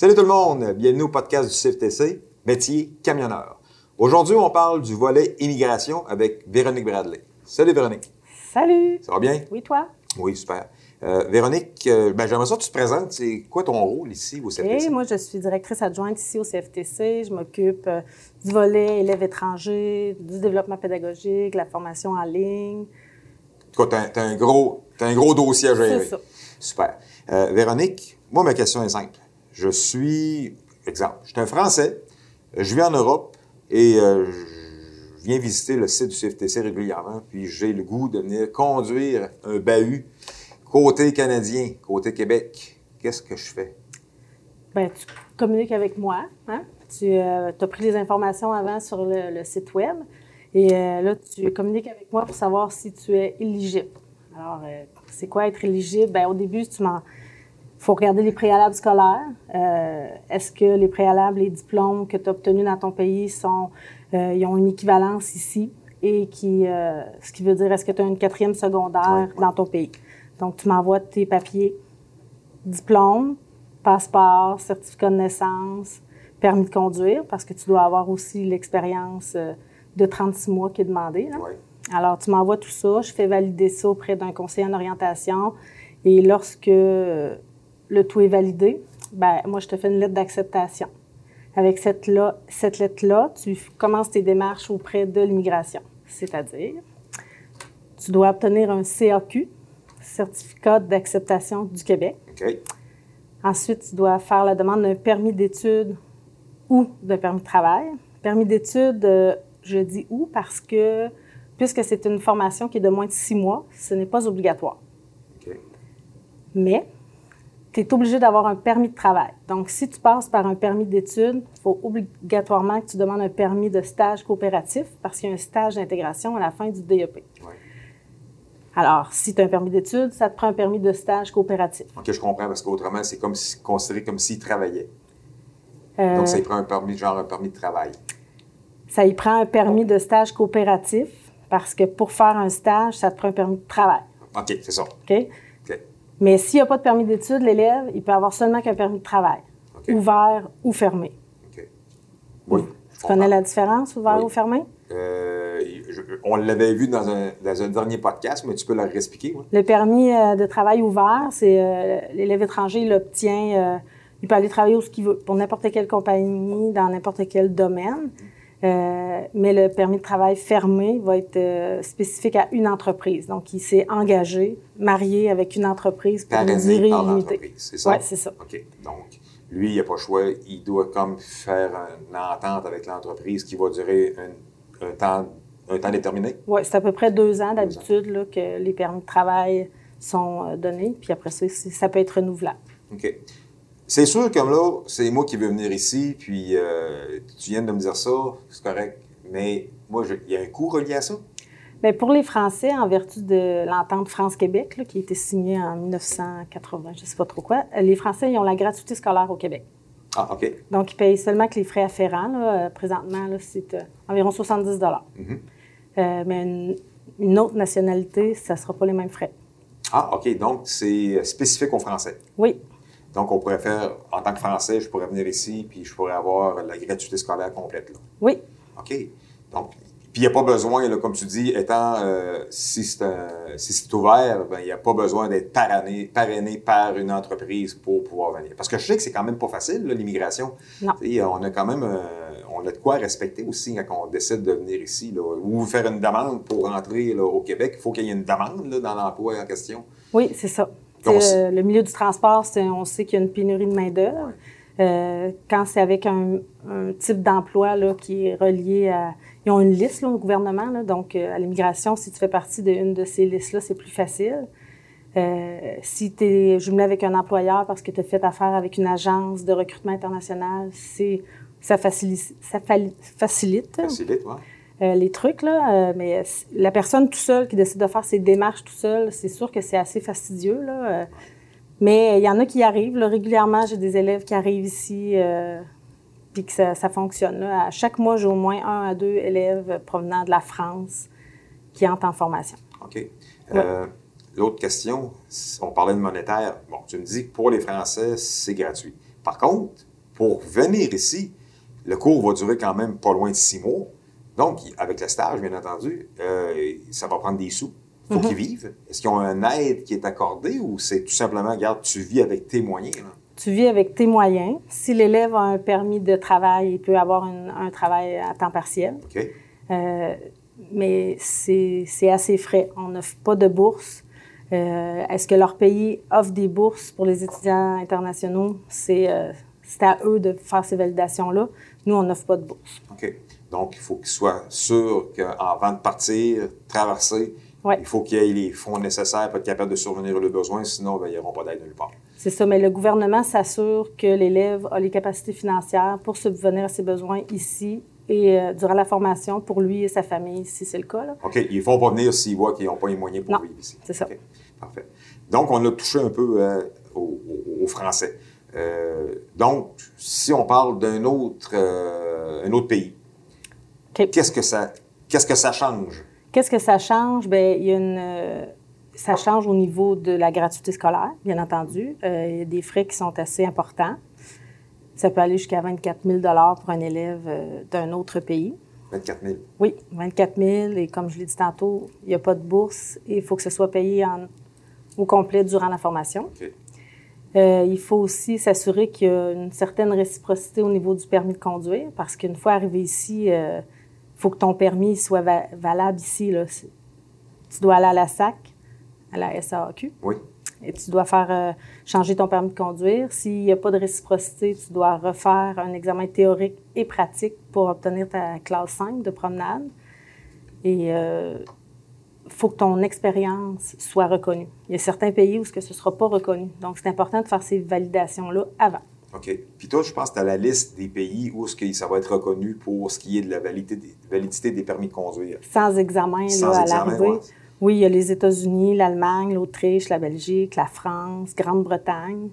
Salut tout le monde, bienvenue au podcast du CFTC, métier camionneur. Aujourd'hui, on parle du volet immigration avec Véronique Bradley. Salut Véronique. Salut. Ça va bien? Oui, toi? Oui, super. Euh, Véronique, euh, ben, j'aimerais ça que tu te présentes. C'est quoi ton rôle ici au CFTC? moi, je suis directrice adjointe ici au CFTC. Je m'occupe euh, du volet élèves étrangers, du développement pédagogique, la formation en ligne. Tu as, un gros, as un gros dossier à gérer. C'est ça. Super. Véronique, moi, ma question est simple. Je suis, exemple, je suis un Français, je vis en Europe et euh, je viens visiter le site du CFTC régulièrement, puis j'ai le goût de venir conduire un bahut côté canadien, côté Québec. Qu'est-ce que je fais? Bien, tu communiques avec moi. Hein? Tu euh, as pris les informations avant sur le, site Web. Et euh, là, tu communiques avec moi pour savoir si tu es éligible. Alors, c'est quoi être éligible? Bien, au début, tu m'en faut regarder les préalables scolaires. Euh, est-ce que les préalables, les diplômes que tu as obtenus dans ton pays sont, euh, ils ont une équivalence ici et qui, euh, ce qui veut dire est-ce que tu as une quatrième secondaire dans ton pays? Donc, tu m'envoies tes papiers, diplôme, passeport, certificat de naissance, permis de conduire, parce que tu dois avoir aussi l'expérience de 36 mois qui est demandée. Alors, tu m'envoies tout ça, je fais valider ça auprès d'un conseiller en orientation. Et lorsque le tout est validé, ben moi, je te fais une lettre d'acceptation. Avec cette, cette lettre-là, tu commences tes démarches auprès de l'immigration. C'est-à-dire, tu dois obtenir un CAQ, certificat d'acceptation du Québec. Ensuite, tu dois faire la demande d'un permis d'études ou d'un permis de travail. Permis d'études, euh, je dis où parce que, puisque c'est une formation qui est de moins de six mois, ce n'est pas obligatoire. Mais tu es obligé d'avoir un permis de travail. Donc, si tu passes par un permis d'études, il faut obligatoirement que tu demandes un permis de stage coopératif parce qu'il y a un stage d'intégration à la fin du DEP. Alors, si tu as un permis d'études, ça te prend un permis de stage coopératif. OK, je comprends, parce qu'autrement, c'est comme considéré comme s'il travaillait. Euh, Donc, ça y prend un permis, genre un permis de travail. Ça y prend un permis de stage coopératif parce que pour faire un stage, ça te prend un permis de travail. OK, c'est ça. OK? Mais s'il n'y a pas de permis d'études, l'élève, il peut avoir seulement qu'un permis de travail, ouvert ou fermé. OK. Oui. Tu connais la différence, ouvert ou fermé? Euh, on l'avait vu dans un, dernier podcast, mais tu peux leur expliquer. Le permis euh, de travail ouvert, c'est euh, l'élève étranger, il obtient, il peut aller travailler où ce qu'il veut, pour n'importe quelle compagnie, dans n'importe quel domaine. Euh, mais le permis de travail fermé va être euh, spécifique à une entreprise. Donc, il s'est engagé, marié avec une entreprise pour une durée illimitée. C'est ça? Oui, c'est ça. OK. Donc, lui, il n'a pas le choix. Il doit comme faire une entente avec l'entreprise qui va durer un, temps, un temps déterminé? Oui, c'est à peu près deux ans d'habitude que les permis de travail sont euh, donnés. Puis après ça, ça peut être renouvelable. OK. C'est sûr, comme là, c'est moi qui veux venir ici, puis euh, tu viens de me dire ça, c'est correct. Mais moi, il y a un coût relié à ça? Bien, pour les Français, en vertu de l'entente France-Québec, qui a été signée en 1980, je ne sais pas trop quoi, les Français, ils ont la gratuité scolaire au Québec. Ah, OK. Donc, ils payent seulement que les frais afférents. Euh, présentement, c'est euh, environ 70 mm-hmm. Mais une, autre nationalité, ça ne sera pas les mêmes frais. Ah, OK. Donc, c'est spécifique aux Français. Oui. Donc, on pourrait faire, en tant que Français, je pourrais venir ici, puis je pourrais avoir la gratuité scolaire complète. Là. Oui. OK? Donc, puis il n'y a pas besoin, là, comme tu dis, étant, euh, si c'est ouvert, ben, il n'y a pas besoin d'être parrainé, parrainé par une entreprise pour pouvoir venir. Parce que je sais que c'est quand même pas facile, l'immigration. Non. on a quand même, euh, on a de quoi respecter aussi quand on décide de venir ici, là, ou faire une demande pour rentrer là, au Québec. Il faut qu'il y ait une demande là, dans l'emploi en question. Oui, c'est ça. Euh, le milieu du transport, on sait qu'il y a une pénurie de main-d'œuvre. Euh, quand c'est avec un, type d'emploi qui est relié à. Ils ont une liste au gouvernement, donc euh, à l'immigration, si tu fais partie d'une de, ces listes-là, c'est plus facile. si tu es jumelé avec un employeur parce que tu as fait affaire avec une agence de recrutement international, ça facilite. Ça facilite. Facilite, euh, les trucs, là. Euh, mais la personne tout seule qui décide de faire ses démarches tout seul, c'est sûr que c'est assez fastidieux, là. Euh. mais il y en a qui arrivent. régulièrement, j'ai des élèves qui arrivent ici, puis que ça, fonctionne. Là. À chaque mois, j'ai au moins un à deux élèves provenant de la France qui entrent en formation. OK. L'autre question, on parlait de monétaire. Bon, tu me dis que pour les Français, c'est gratuit. Par contre, pour venir ici, le cours va durer quand même pas loin de six mois. Donc, avec le stage, bien entendu, euh, ça va prendre des sous. Il faut qu'ils vivent. Est-ce qu'ils ont un aide qui est accordée ou c'est tout simplement, regarde, tu vis avec tes moyens? là? Tu vis avec tes moyens. Si l'élève a un permis de travail, il peut avoir une- un travail à temps partiel. OK? Euh, mais c'est assez frais. On n'offre pas de bourse. Euh, Est-ce que leur pays offre des bourses pour les étudiants internationaux? C'est euh, c'est à eux de faire ces validations-là. Nous, on n'offre pas de bourse. OK. Donc, il faut qu'ils soient sûrs qu'avant de partir, traverser, Ouais. il faut qu'il y ait les fonds nécessaires pour être capable de survenir aux besoins, sinon, ben, ils n'auront pas d'aide nulle part. C'est ça, mais le gouvernement s'assure que l'élève a les capacités financières pour subvenir à ses besoins ici et euh, durant la formation pour lui et sa famille, si c'est le cas. là. OK. Ils ne vont pas venir s'ils voient qu'ils n'ont pas les moyens pour Non, vivre ici. c'est ça. OK. Parfait. Donc, on a touché un peu euh, au, au- au français. Euh, donc, si on parle d'un autre, un autre pays, Qu'est-ce que ça, qu'est-ce que ça change? Qu'est-ce que ça change? Bien, il y a une, euh, ça change au niveau de la gratuité scolaire, bien entendu. Euh, il y a des frais qui sont assez importants. Ça peut aller jusqu'à 24 000 pour un élève euh, d'un autre pays. 24 000. Oui, 24 000 et comme je l'ai dit tantôt, il n'y a pas de bourse et il faut que ce soit payé en- au complet durant la formation. Euh, il faut aussi s'assurer qu'il y a une certaine réciprocité au niveau du permis de conduire parce qu'une fois arrivé ici, faut que ton permis soit va- valable ici. Là. Tu dois aller à la SAC, à la SAAQ, Oui. et tu dois faire euh, changer ton permis de conduire. S'il n'y a pas de réciprocité, tu dois refaire un examen théorique et pratique pour obtenir ta classe 5 de promenade. Et il faut que ton expérience soit reconnue. Il y a certains pays où ce ne sera pas reconnu. Donc, c'est important de faire ces validations-là avant. OK? Puis toi, je pense que tu as la liste des pays où ce que ça va être reconnu pour ce qui est de la validité des, validité des permis de conduire. Sans examen Sans là, à examen, l'arrivée. ouais. Oui, il y a les États-Unis, l'Allemagne, l'Autriche, la Belgique, la France, Grande-Bretagne,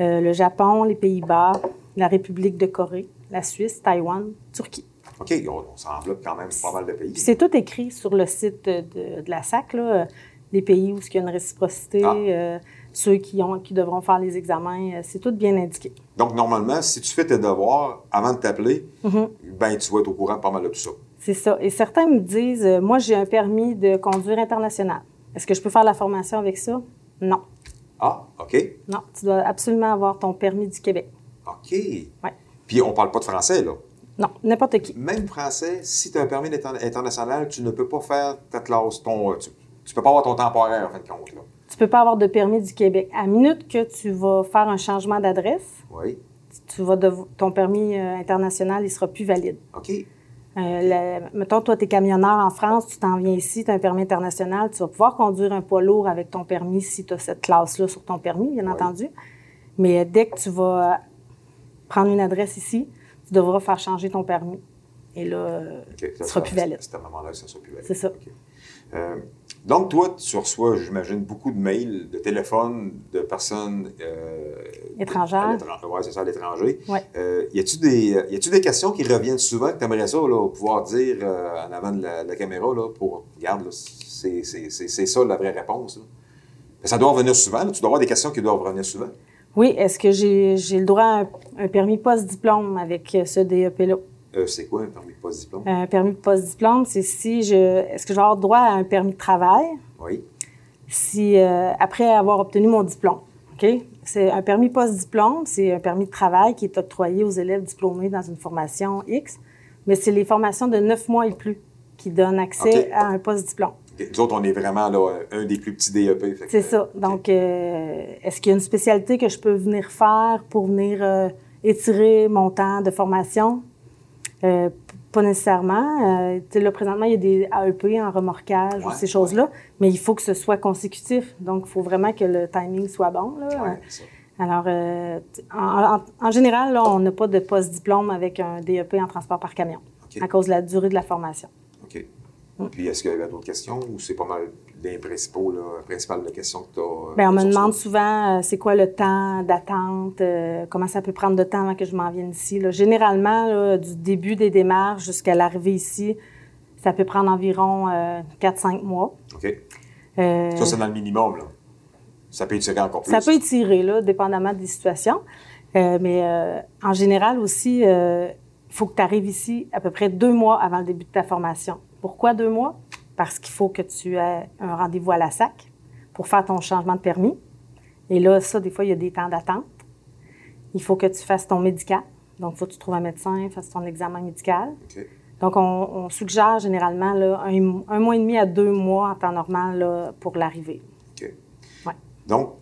euh, le Japon, les Pays-Bas, la République de Corée, la Suisse, Taïwan, Turquie. OK, on, on s'enveloppe quand même pas mal de pays. C'est tout écrit sur le site de, de la SAC, là, euh, les pays où il y a une réciprocité, Ah. euh, ceux qui, ont, qui devront faire les examens, euh, c'est tout bien indiqué. Donc, normalement, si tu fais tes devoirs avant de t'appeler, Mhm. ben tu vas être au courant de pas mal de tout ça. C'est ça. Et certains me disent, euh, moi j'ai un permis de conduire international. Est-ce que je peux faire la formation avec ça? Non. Ah, OK. Non, tu dois absolument avoir ton permis du Québec. OK. Ouais. Puis on parle pas de français, là. Non, n'importe qui. Même français, si tu as un permis international, tu ne peux pas faire ta classe, ton, tu, tu peux pas avoir ton temporaire, en fin de compte, là. Tu peux pas avoir de permis du Québec. À minute que tu vas faire un changement d'adresse, Oui. tu vas ton permis euh, international, il sera plus valide. OK. Euh, la- mettons, toi, tu es camionneur en France, tu t'en viens ici, tu as un permis international, tu vas pouvoir conduire un poids lourd avec ton permis si tu as cette classe-là sur ton permis, bien Oui. entendu. Mais dès que tu vas prendre une adresse ici, tu devras faire changer ton permis. Et là, tu Ça, seras ça- plus valide. C'est à un moment-là que ça sera plus valide. C'est ça. Euh, donc, toi, tu reçois, j'imagine, beaucoup de mails, de téléphones de personnes... Euh, Étrangères. Oui, c'est ça, à l'étranger. Ouais. Euh, y a-tu des, y a-tu des questions qui reviennent souvent que tu aimerais ça, là, pouvoir dire euh, en avant de la, de la caméra, là, pour, regarde, c'est, ça la vraie réponse, là? Mais ça doit revenir souvent, là. tu dois avoir des questions qui doivent revenir souvent. Oui, est-ce que j'ai j'ai le droit à un, un permis post-diplôme avec euh, ce DEP-là? Euh, c'est quoi un permis de post-diplôme? Un permis post-diplôme, c'est si je. Est-ce que je vais avoir droit à un permis de travail? Oui. si, euh, après avoir obtenu mon diplôme? OK? C'est un permis post-diplôme, c'est un permis de travail qui est octroyé aux élèves diplômés dans une formation X, mais c'est les formations de neuf mois et plus qui donnent accès à un post-diplôme. OK. Nous autres, on est vraiment là, un des plus petits DEP. C'est ça. OK. Donc, euh, est-ce qu'il y a une spécialité que je peux venir faire pour venir euh, étirer mon temps de formation? Euh, pas nécessairement. Euh, là, présentement, il y a des AEP en remorquage ou ces choses-là, mais il faut que ce soit consécutif. Donc, il faut vraiment que le timing soit bon. Là. Ouais. Alors, euh, en, en- en général, là, on n'a pas de post-diplôme avec un DEP en transport par camion à cause de la durée de la formation. OK. Puis, est-ce qu'il y avait d'autres questions ou c'est pas mal les principaux, là, principales questions que tu as? Bien, on me demande souvent euh, c'est quoi le temps d'attente, euh, comment ça peut prendre de temps avant que je m'en vienne ici. là. Généralement, là, du début des démarches jusqu'à l'arrivée ici, ça peut prendre environ euh, 4-5 mois. OK. Euh, Ça, c'est dans le minimum, là. Ça peut étirer encore plus. ça peut étirer, là, dépendamment des situations. Euh, mais euh, en général aussi, il faut que tu arrives ici à peu près deux mois avant le début de ta formation. Pourquoi deux mois? Parce qu'il faut que tu aies un rendez-vous à la SAC pour faire ton changement de permis. Et là, ça, des fois, il y a des temps d'attente. Il faut que tu fasses ton médical. Donc, il faut que tu trouves un médecin, fasses ton examen médical. Donc, on, suggère généralement là, un, mois et demi à deux mois en temps normal là, pour l'arrivée. OK. Donc,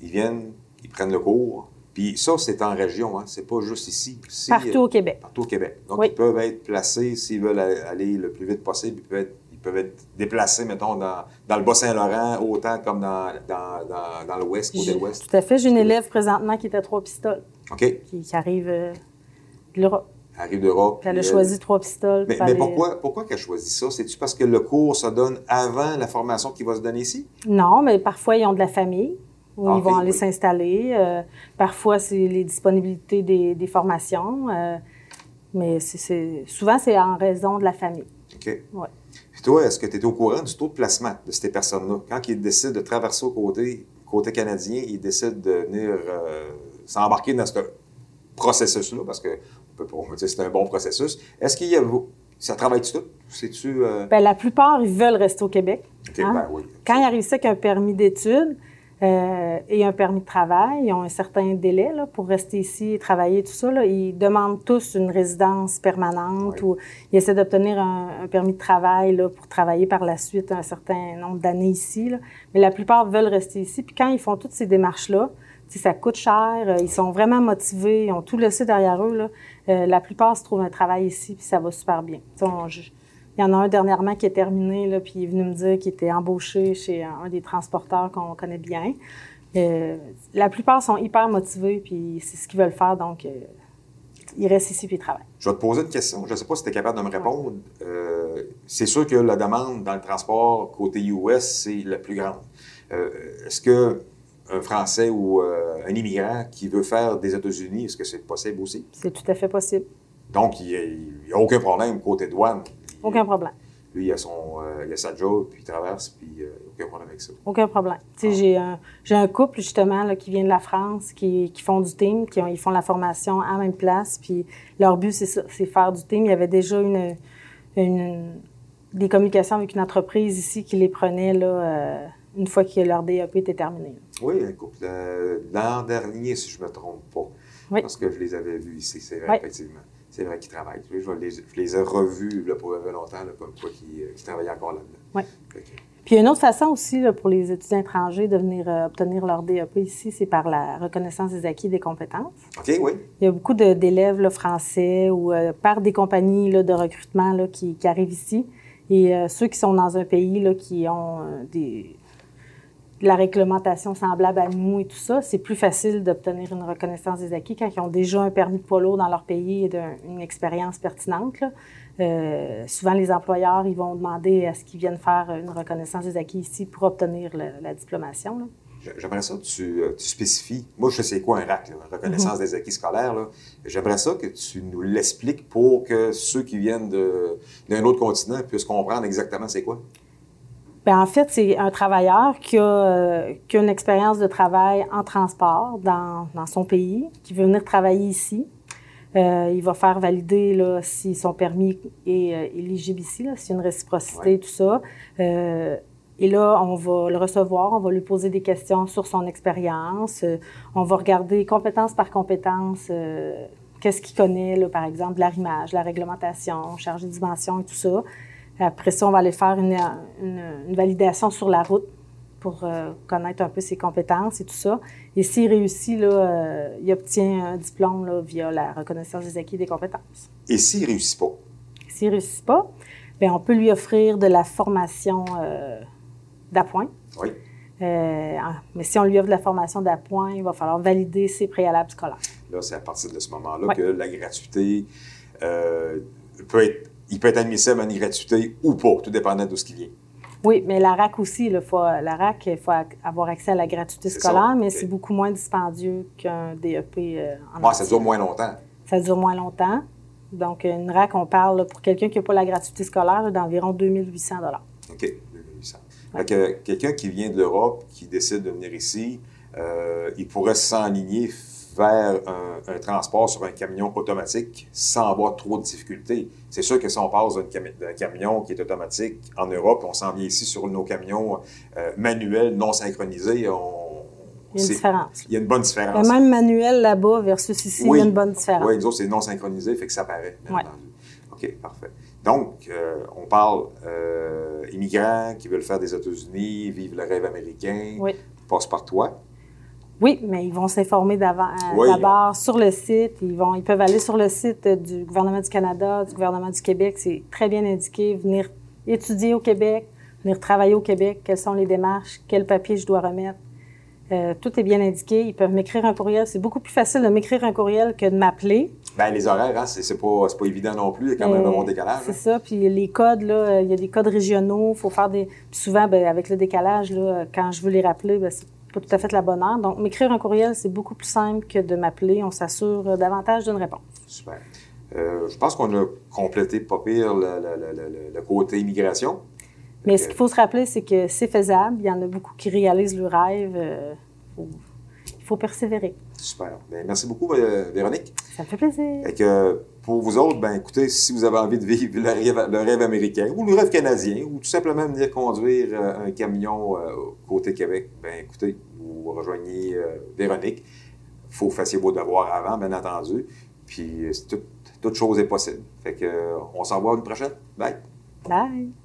ils viennent, ils prennent le cours. Puis ça, c'est en région, hein? c'est pas juste ici. partout au Québec. Partout au Québec. Donc, ils peuvent être placés, s'ils veulent aller le plus vite possible, ils peuvent être, peuvent être déplacés, mettons, dans, dans le Bas-Saint-Laurent, autant comme dans, dans, dans, dans l'Ouest, côté Ouest. Tout à fait. J'ai une élève présentement qui est à Trois-Pistoles. OK. Qui, arrive euh, de l'Europe. Arrive d'Europe. Elle a choisi Trois-Pistoles. Mais, mais, pourquoi, pourquoi qu'elle a choisi ça? C'est-tu parce que le cours se donne avant la formation qui va se donner ici? Non, mais parfois, ils ont de la famille où ils vont aller s'installer. Euh, parfois, c'est les disponibilités des, des formations. Euh, mais c'est, souvent, c'est en raison de la famille. OK. Ouais. Puis toi, est-ce que tu es au courant du taux de placement de ces personnes-là? Quand ils décident de traverser au côté, côté canadien, ils décident de venir euh, s'embarquer dans ce processus-là, parce que on peut pas dire que c'est un bon processus. Est-ce qu'il y a... Ça travaille-tu tout? Euh... Bien, la plupart, ils veulent rester au Québec. Hein? ben oui. Quand ils arrivent ici avec un permis d'études, euh, et un permis de travail. Ils ont un certain délai là, pour rester ici et travailler, tout ça. Là. Ils demandent tous une résidence permanente ou ils essaient d'obtenir un, permis de travail là, pour travailler par la suite un certain nombre d'années ici. Là. Mais la plupart veulent rester ici. Puis quand ils font toutes ces démarches-là, ça coûte cher, euh, ils sont vraiment motivés, ils ont tout laissé derrière eux. Là. Euh, la plupart se trouvent un travail ici, puis ça va super bien. Il y en a un dernièrement qui est terminé, là, puis il est venu me dire qu'il était embauché chez un des transporteurs qu'on connaît bien. Euh, la plupart sont hyper motivés, puis c'est ce qu'ils veulent faire, donc euh, ils restent ici puis ils travaillent. Je vais te poser une question. Je ne sais pas si tu es capable de me répondre. Euh, c'est sûr que la demande dans le transport côté US, c'est la plus grande. est-ce que un Français ou un immigrant qui veut faire des États-Unis, est-ce que c'est possible aussi? C'est tout à fait possible. Donc, il n'y a, aucun problème côté douane. Aucun problème. Lui, il a, son, euh, il a sa job, puis il traverse, puis euh, aucun problème avec ça. Aucun problème. Ah. j'ai un, un couple, justement, là, qui vient de la France, qui, qui font du team, qui ont, ils font la formation à la même place, puis leur but, c'est faire du team. Il y avait déjà une, une, des communications avec une entreprise ici qui les prenait, là, euh, une fois que leur DAP était terminé. Oui, un couple. L'an dernier, si je ne me trompe pas. Oui. Parce que je les avais vus ici, c'est vrai, effectivement c'est vrai qu'ils travaillent. Je, les, je, les, ai revus là, pour longtemps, comme quoi qui, euh, travaillaient encore là-dedans. Oui. Puis, une autre façon aussi là, pour les étudiants étrangers de venir euh, obtenir leur DAP ici, c'est par la reconnaissance des acquis des compétences. OK, oui. Il y a beaucoup d'élèves français ou euh, par des compagnies là, de recrutement là, qui, qui, arrivent ici. Et ceux qui sont dans un pays là, qui ont des la réglementation semblable à nous et tout ça, c'est plus facile d'obtenir une reconnaissance des acquis quand ils ont déjà un permis de poids lourd dans leur pays et une expérience pertinente. Euh, souvent, les employeurs, ils vont demander à ce qu'ils viennent faire une reconnaissance des acquis ici pour obtenir la diplomation. J'aimerais ça que tu, euh, tu, spécifies. Moi, je sais quoi un RAC, une reconnaissance mhm. des acquis scolaires. J'aimerais ça que tu nous l'expliques pour que ceux qui viennent d'un autre continent puissent comprendre exactement c'est quoi. Bien, en fait, c'est un travailleur qui a, euh, qui a, une expérience de travail en transport dans, dans, son pays, qui veut venir travailler ici. Euh, il va faire valider là, si son permis est euh, éligible ici, là, s'il y a une réciprocité, tout ça. Euh, et là, on va le recevoir, on va lui poser des questions sur son expérience. Euh, on va regarder compétence par compétence, qu'est-ce qu'il connaît, là, par exemple, l'arrimage, la réglementation, charge de dimension et tout ça. Après ça, on va aller faire une, une, validation sur la route pour euh, connaître un peu ses compétences et tout ça. Et s'il réussit, là, euh, il obtient un diplôme là, via la reconnaissance des acquis des compétences. Et s'il ne réussit pas? S'il ne réussit pas, bien, on peut lui offrir de la formation euh, d'appoint. Oui. mais si on lui offre de la formation d'appoint, il va falloir valider ses préalables scolaires. Là, c'est à partir de ce moment-là que la gratuité peut être il peut être admissible à une gratuité ou pas, tout dépendant de ce qu'il vient. Oui, mais la RAC aussi, il faut, la RAC, il faut avoir accès à la gratuité scolaire, mais c'est beaucoup moins dispendieux qu'un DEP euh, en Moi, ça dure moins longtemps. Ça dure moins longtemps. Donc, une RAC, on parle, pour quelqu'un qui n'a pas la gratuité scolaire, d'environ 2800 OK, 2800 quelqu'un qui vient de l'Europe, qui décide de venir ici, euh, il pourrait s'enligner vers un, transport sur un camion automatique sans avoir trop de difficultés. C'est sûr que si on passe d'un camion qui est automatique en Europe, on s'en vient ici sur nos camions euh, manuels non synchronisés, on, il y a une différence. Il y a une bonne différence. même manuel là-bas versus ici, il y a une bonne différence. Oui, nous autres, c'est non synchronisé, fait que ça paraît. OK, parfait. Donc, euh, on parle euh, immigrants qui veulent faire des États-Unis, vivre le rêve américain, oui. passe par toi. Oui, mais ils vont s'informer euh, d'abord sur le site. Ils, vont, ils peuvent aller sur le site du gouvernement du Canada, du gouvernement du Québec. C'est très bien indiqué. Venir étudier au Québec, venir travailler au Québec, quelles sont les démarches, quel papier je dois remettre? Euh, tout est bien indiqué. Ils peuvent m'écrire un courriel. C'est beaucoup plus facile de m'écrire un courriel que de m'appeler. Bien, les horaires, hein, c'est pas, pas évident non plus. Il y a quand même un bon décalage. C'est ça. Puis les codes, là, il y a des codes régionaux. Il faut faire des. Puis souvent, ben, avec le décalage, là, quand je veux les rappeler, ben, c'est pas tout à fait la bonne heure. Donc, m'écrire un courriel, c'est beaucoup plus simple que de m'appeler. On s'assure davantage d'une réponse. Super. Euh, je pense qu'on a complété pas pire le côté immigration. Mais ce qu'il faut se rappeler, c'est que c'est faisable. Il y en a beaucoup qui réalisent le rêve. Euh, il faut persévérer. Super. Bien, merci beaucoup, euh, Véronique. Ça me fait plaisir. Et que pour vous autres, ben écoutez, si vous avez envie de vivre le rêve, américain ou le rêve canadien ou tout simplement venir conduire euh, un camion côté Québec, ben écoutez, vous rejoignez Véronique. Il faut fassiez vos devoirs avant, bien entendu. Puis toute chose est possible. Fait que on s'en voit une prochaine. Bye. Bye.